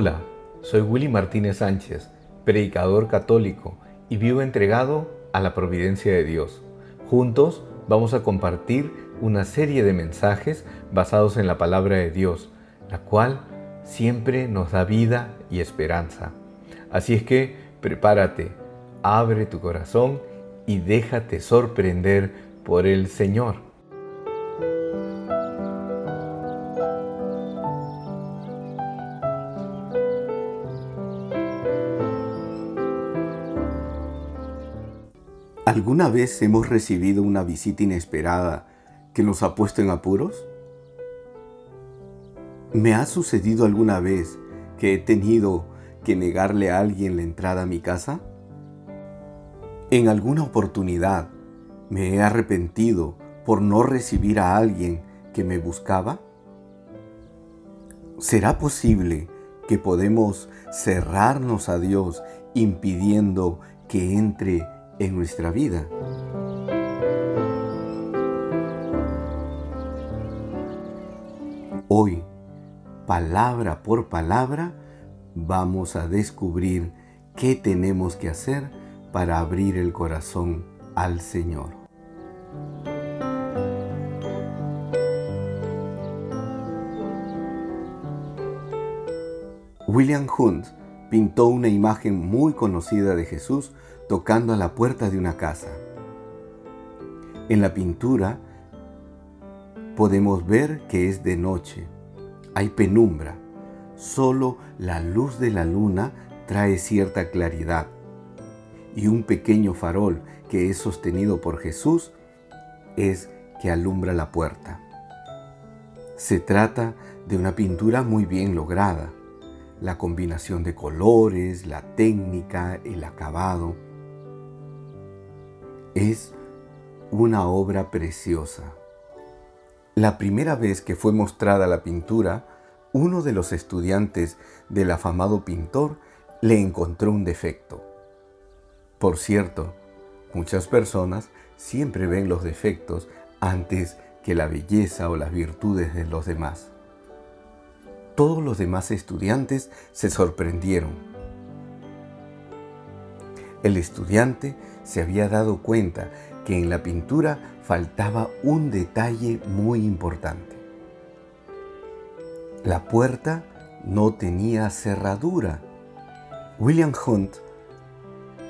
Hola, soy Willy Martínez Sánchez, predicador católico y vivo entregado a la providencia de Dios. Juntos vamos a compartir una serie de mensajes basados en la palabra de Dios, la cual siempre nos da vida y esperanza. Así es que prepárate, abre tu corazón y déjate sorprender por el Señor. ¿Alguna vez hemos recibido una visita inesperada que nos ha puesto en apuros? ¿Me ha sucedido alguna vez que he tenido que negarle a alguien la entrada a mi casa? En alguna oportunidad me he arrepentido por no recibir a alguien que me buscaba. ¿Será posible que podemos cerrarnos a Dios impidiendo que entre en nuestra vida. Hoy, palabra por palabra, vamos a descubrir qué tenemos que hacer para abrir el corazón al Señor. William Hunt pintó una imagen muy conocida de Jesús tocando a la puerta de una casa. En la pintura podemos ver que es de noche, hay penumbra, solo la luz de la luna trae cierta claridad y un pequeño farol que es sostenido por Jesús es que alumbra la puerta. Se trata de una pintura muy bien lograda. La combinación de colores, la técnica, el acabado es una obra preciosa. La primera vez que fue mostrada la pintura, uno de los estudiantes del afamado pintor le encontró un defecto. Por cierto, muchas personas siempre ven los defectos antes que la belleza o las virtudes de los demás. Todos los demás estudiantes se sorprendieron. El estudiante se había dado cuenta que en la pintura faltaba un detalle muy importante. La puerta no tenía cerradura. William Hunt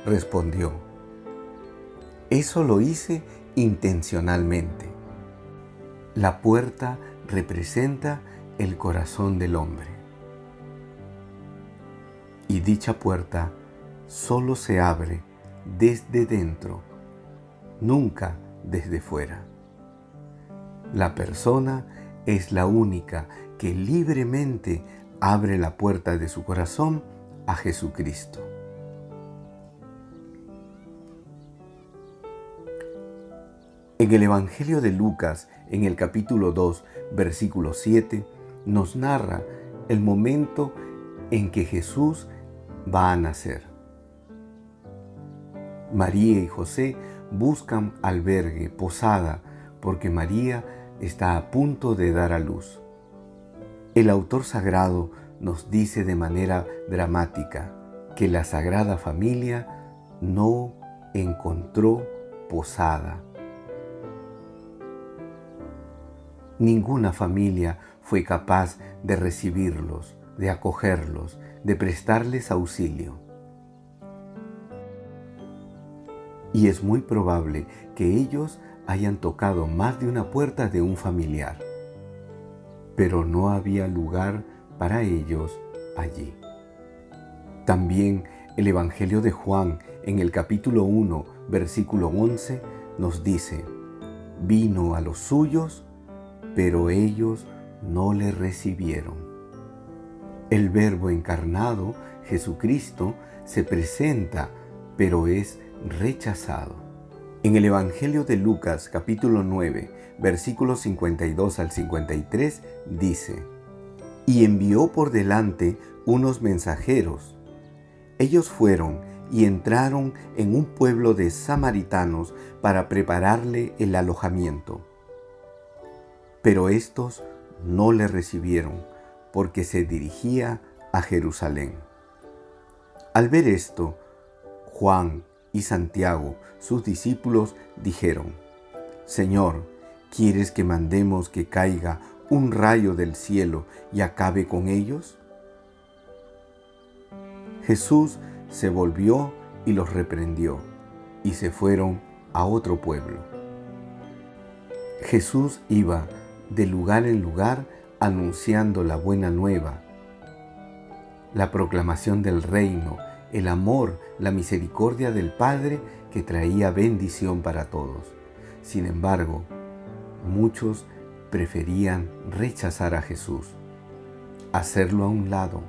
respondió, eso lo hice intencionalmente. La puerta representa el corazón del hombre. Y dicha puerta solo se abre desde dentro, nunca desde fuera. La persona es la única que libremente abre la puerta de su corazón a Jesucristo. En el Evangelio de Lucas, en el capítulo 2, versículo 7, nos narra el momento en que Jesús va a nacer. María y José buscan albergue, posada, porque María está a punto de dar a luz. El autor sagrado nos dice de manera dramática que la Sagrada Familia no encontró posada. Ninguna familia fue capaz de recibirlos, de acogerlos, de prestarles auxilio. Y es muy probable que ellos hayan tocado más de una puerta de un familiar, pero no había lugar para ellos allí. También el Evangelio de Juan en el capítulo 1, versículo 11 nos dice, vino a los suyos, pero ellos no le recibieron. El Verbo encarnado, Jesucristo, se presenta, pero es rechazado. En el Evangelio de Lucas capítulo 9, versículos 52 al 53 dice, y envió por delante unos mensajeros. Ellos fueron y entraron en un pueblo de samaritanos para prepararle el alojamiento. Pero estos no le recibieron porque se dirigía a Jerusalén. Al ver esto, Juan y Santiago, sus discípulos, dijeron, Señor, ¿quieres que mandemos que caiga un rayo del cielo y acabe con ellos? Jesús se volvió y los reprendió, y se fueron a otro pueblo. Jesús iba de lugar en lugar anunciando la buena nueva, la proclamación del reino, el amor, la misericordia del Padre que traía bendición para todos. Sin embargo, muchos preferían rechazar a Jesús, hacerlo a un lado.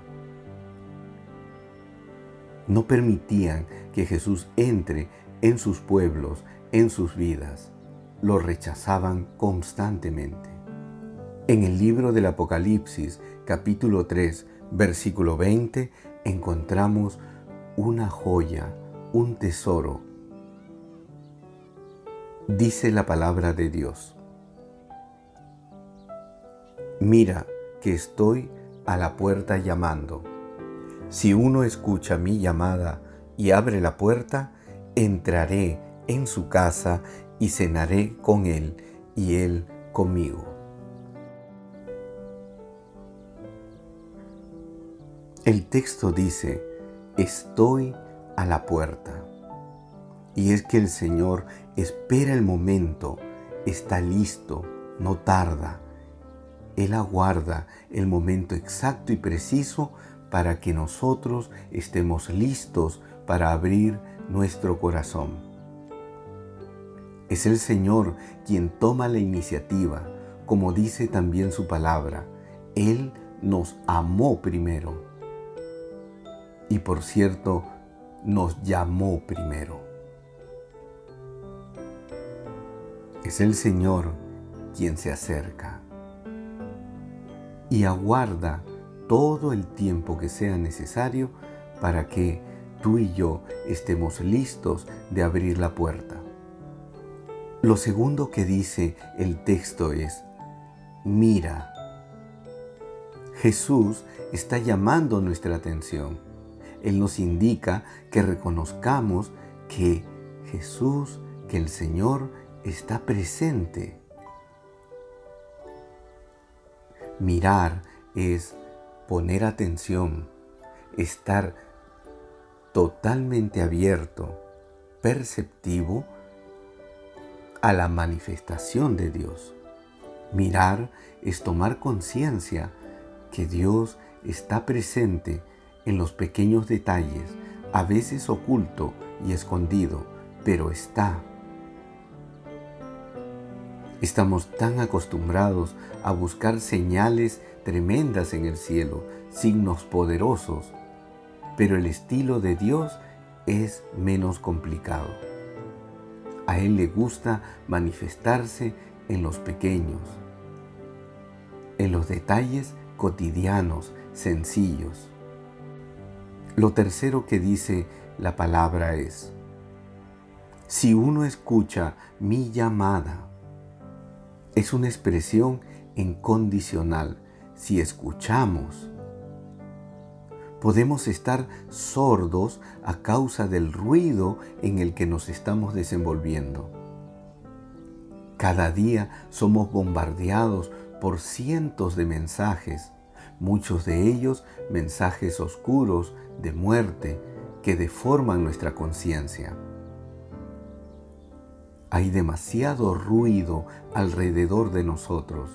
No permitían que Jesús entre en sus pueblos, en sus vidas. Lo rechazaban constantemente. En el libro del Apocalipsis, capítulo 3, versículo 20, encontramos una joya, un tesoro. Dice la palabra de Dios. Mira que estoy a la puerta llamando. Si uno escucha mi llamada y abre la puerta, entraré en su casa y cenaré con él y él conmigo. El texto dice, estoy a la puerta. Y es que el Señor espera el momento, está listo, no tarda. Él aguarda el momento exacto y preciso para que nosotros estemos listos para abrir nuestro corazón. Es el Señor quien toma la iniciativa, como dice también su palabra. Él nos amó primero y por cierto, nos llamó primero. Es el Señor quien se acerca y aguarda todo el tiempo que sea necesario para que tú y yo estemos listos de abrir la puerta. Lo segundo que dice el texto es, mira. Jesús está llamando nuestra atención él nos indica que reconozcamos que Jesús, que el Señor está presente. Mirar es poner atención, estar totalmente abierto, perceptivo a la manifestación de Dios. Mirar es tomar conciencia que Dios está presente en los pequeños detalles, a veces oculto y escondido, pero está. Estamos tan acostumbrados a buscar señales tremendas en el cielo, signos poderosos, pero el estilo de Dios es menos complicado. A Él le gusta manifestarse en los pequeños, en los detalles cotidianos, sencillos. Lo tercero que dice la palabra es, si uno escucha mi llamada, es una expresión incondicional. Si escuchamos, podemos estar sordos a causa del ruido en el que nos estamos desenvolviendo. Cada día somos bombardeados por cientos de mensajes, muchos de ellos mensajes oscuros de muerte que deforman nuestra conciencia. Hay demasiado ruido alrededor de nosotros.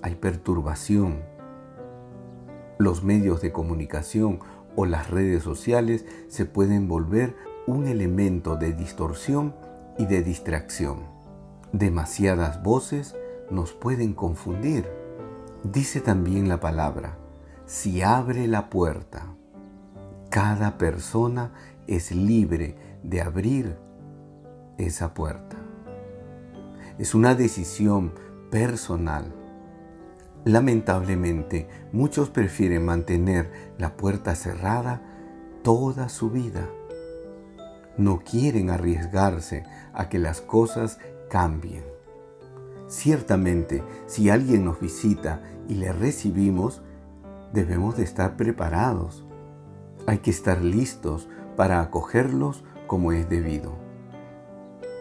Hay perturbación. Los medios de comunicación o las redes sociales se pueden volver un elemento de distorsión y de distracción. Demasiadas voces nos pueden confundir. Dice también la palabra, si abre la puerta, cada persona es libre de abrir esa puerta. Es una decisión personal. Lamentablemente, muchos prefieren mantener la puerta cerrada toda su vida. No quieren arriesgarse a que las cosas cambien. Ciertamente, si alguien nos visita y le recibimos, debemos de estar preparados. Hay que estar listos para acogerlos como es debido.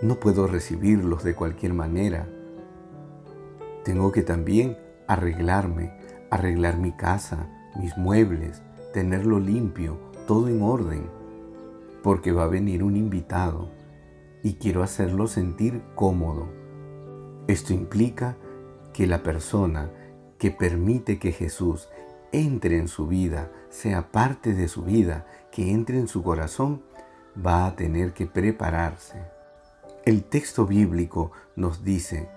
No puedo recibirlos de cualquier manera. Tengo que también arreglarme, arreglar mi casa, mis muebles, tenerlo limpio, todo en orden, porque va a venir un invitado y quiero hacerlo sentir cómodo. Esto implica que la persona que permite que Jesús entre en su vida, sea parte de su vida, que entre en su corazón, va a tener que prepararse. El texto bíblico nos dice,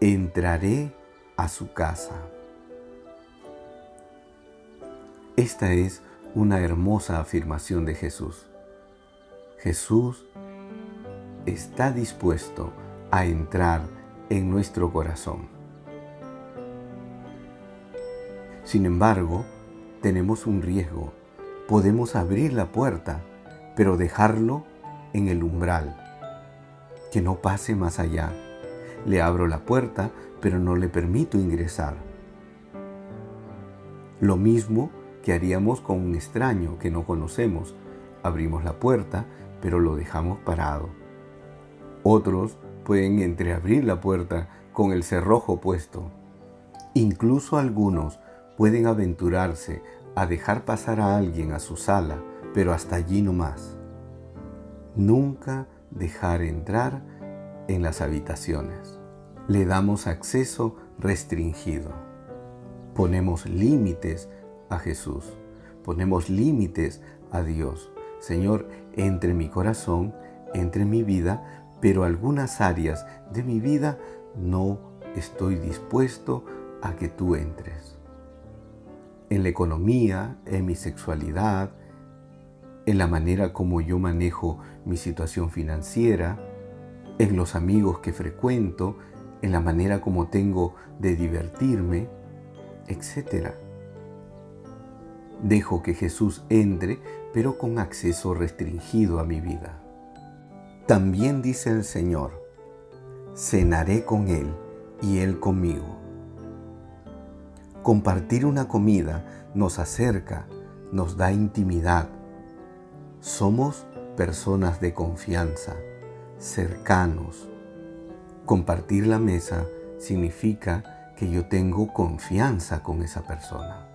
entraré a su casa. Esta es una hermosa afirmación de Jesús. Jesús está dispuesto a entrar en nuestro corazón. Sin embargo, tenemos un riesgo. Podemos abrir la puerta, pero dejarlo en el umbral, que no pase más allá. Le abro la puerta, pero no le permito ingresar. Lo mismo que haríamos con un extraño que no conocemos. Abrimos la puerta, pero lo dejamos parado. Otros pueden entreabrir la puerta con el cerrojo puesto. Incluso algunos pueden aventurarse a dejar pasar a alguien a su sala, pero hasta allí no más. Nunca dejar entrar en las habitaciones. Le damos acceso restringido. Ponemos límites a Jesús. Ponemos límites a Dios. Señor, entre mi corazón, entre mi vida, pero algunas áreas de mi vida no estoy dispuesto a que tú entres. En la economía, en mi sexualidad, en la manera como yo manejo mi situación financiera, en los amigos que frecuento, en la manera como tengo de divertirme, etc. Dejo que Jesús entre, pero con acceso restringido a mi vida. También dice el Señor, cenaré con Él y Él conmigo. Compartir una comida nos acerca, nos da intimidad. Somos personas de confianza, cercanos. Compartir la mesa significa que yo tengo confianza con esa persona.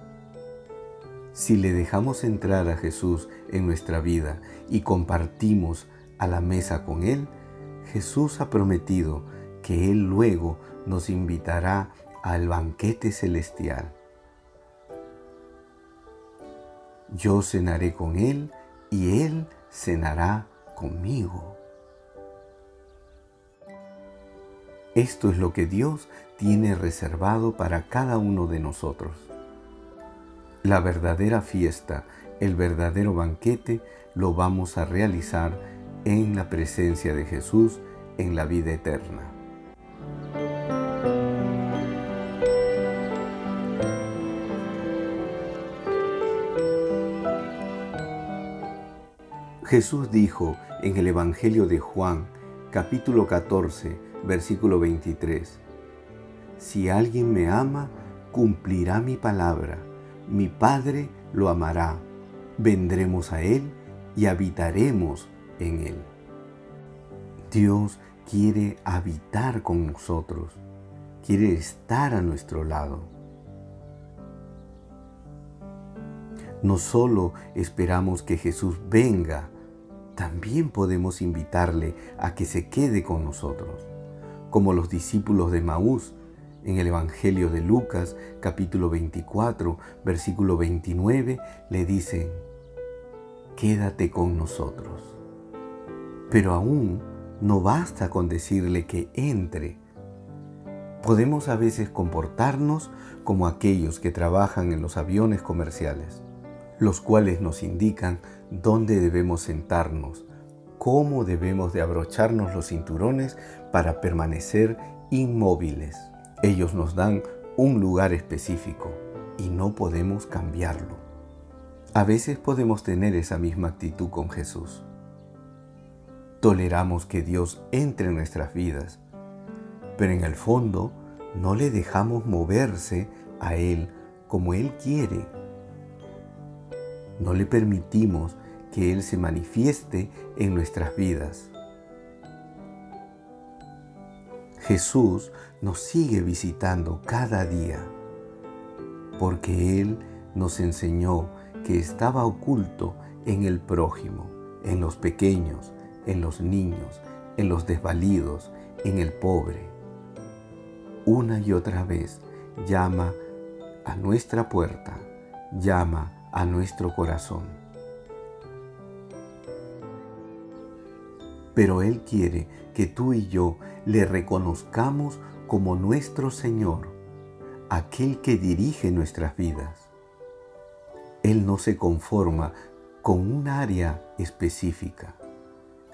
Si le dejamos entrar a Jesús en nuestra vida y compartimos a la mesa con Él, Jesús ha prometido que Él luego nos invitará al banquete celestial. Yo cenaré con Él y Él cenará conmigo. Esto es lo que Dios tiene reservado para cada uno de nosotros. La verdadera fiesta, el verdadero banquete, lo vamos a realizar en la presencia de Jesús en la vida eterna. Jesús dijo en el Evangelio de Juan, capítulo 14, versículo 23, Si alguien me ama, cumplirá mi palabra mi Padre lo amará, vendremos a Él y habitaremos en Él. Dios quiere habitar con nosotros, quiere estar a nuestro lado. No solo esperamos que Jesús venga, también podemos invitarle a que se quede con nosotros, como los discípulos de Maús en el Evangelio de Lucas capítulo 24 versículo 29 le dicen, quédate con nosotros. Pero aún no basta con decirle que entre. Podemos a veces comportarnos como aquellos que trabajan en los aviones comerciales, los cuales nos indican dónde debemos sentarnos, cómo debemos de abrocharnos los cinturones para permanecer inmóviles. Ellos nos dan un lugar específico y no podemos cambiarlo. A veces podemos tener esa misma actitud con Jesús. Toleramos que Dios entre en nuestras vidas, pero en el fondo no le dejamos moverse a Él como Él quiere, No le permitimos que Él se manifieste en nuestras vidas. Jesús nos sigue visitando cada día, porque Él nos enseñó que estaba oculto en el prójimo, en los pequeños, en los niños, en los desvalidos, en el pobre. Una y otra vez llama a nuestra puerta, llama a nuestro corazón. Pero Él quiere que tú y yo le reconozcamos como nuestro Señor, aquel que dirige nuestras vidas. Él no se conforma con un área específica.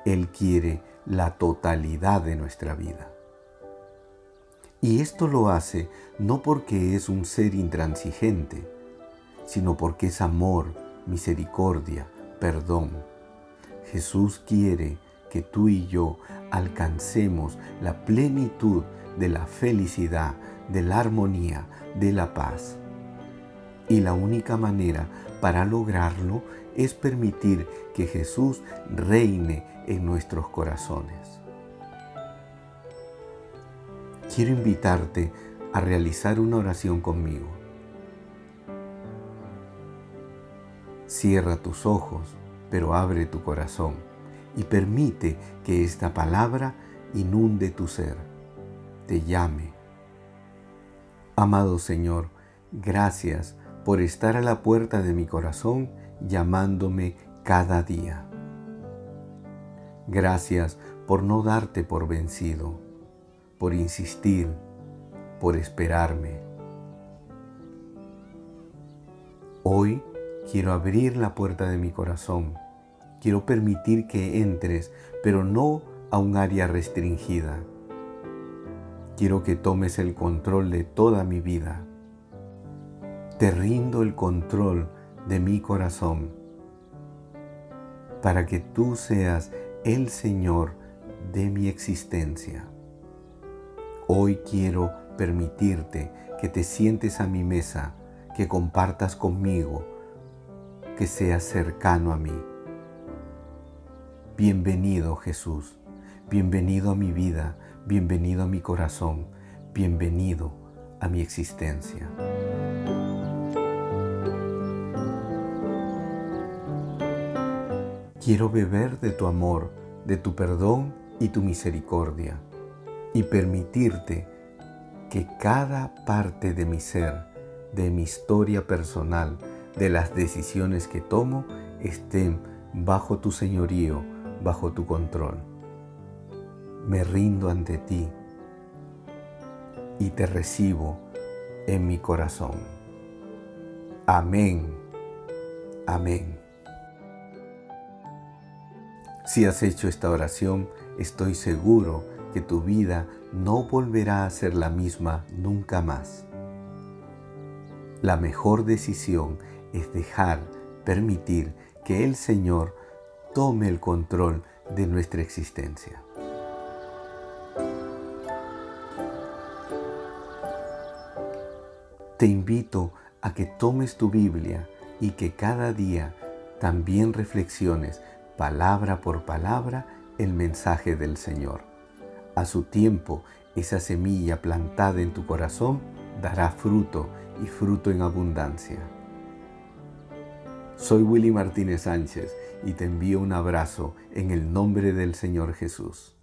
Él quiere la totalidad de nuestra vida. Y esto lo hace no porque es un ser intransigente, sino porque es amor, misericordia, perdón. Jesús quiere que tú y yo alcancemos la plenitud de la felicidad, de la armonía, de la paz. Y la única manera para lograrlo es permitir que Jesús reine en nuestros corazones. Quiero invitarte a realizar una oración conmigo. Cierra tus ojos, pero abre tu corazón y permite que esta palabra inunde tu ser, te llame. Amado Señor, gracias por estar a la puerta de mi corazón llamándome cada día. Gracias por no darte por vencido, por insistir, por esperarme. Hoy quiero abrir la puerta de mi corazón Quiero permitir que entres, pero no a un área restringida. Quiero que tomes el control de toda mi vida. Te rindo el control de mi corazón para que tú seas el Señor de mi existencia. Hoy quiero permitirte que te sientes a mi mesa, que compartas conmigo, que seas cercano a mí. Bienvenido Jesús, bienvenido a mi vida, bienvenido a mi corazón, bienvenido a mi existencia. Quiero beber de tu amor, de tu perdón y tu misericordia y permitirte que cada parte de mi ser, de mi historia personal, de las decisiones que tomo, estén bajo tu señorío, bajo tu control. Me rindo ante ti y te recibo en mi corazón. Amén. Amén. Si has hecho esta oración, estoy seguro que tu vida no volverá a ser la misma nunca más. La mejor decisión es dejar, permitir que el Señor tome el control de nuestra existencia. Te invito a que tomes tu Biblia y que cada día también reflexiones palabra por palabra el mensaje del Señor. A su tiempo, esa semilla plantada en tu corazón dará fruto y fruto en abundancia. Soy Willy Martínez Sánchez y te envío un abrazo en el nombre del Señor Jesús.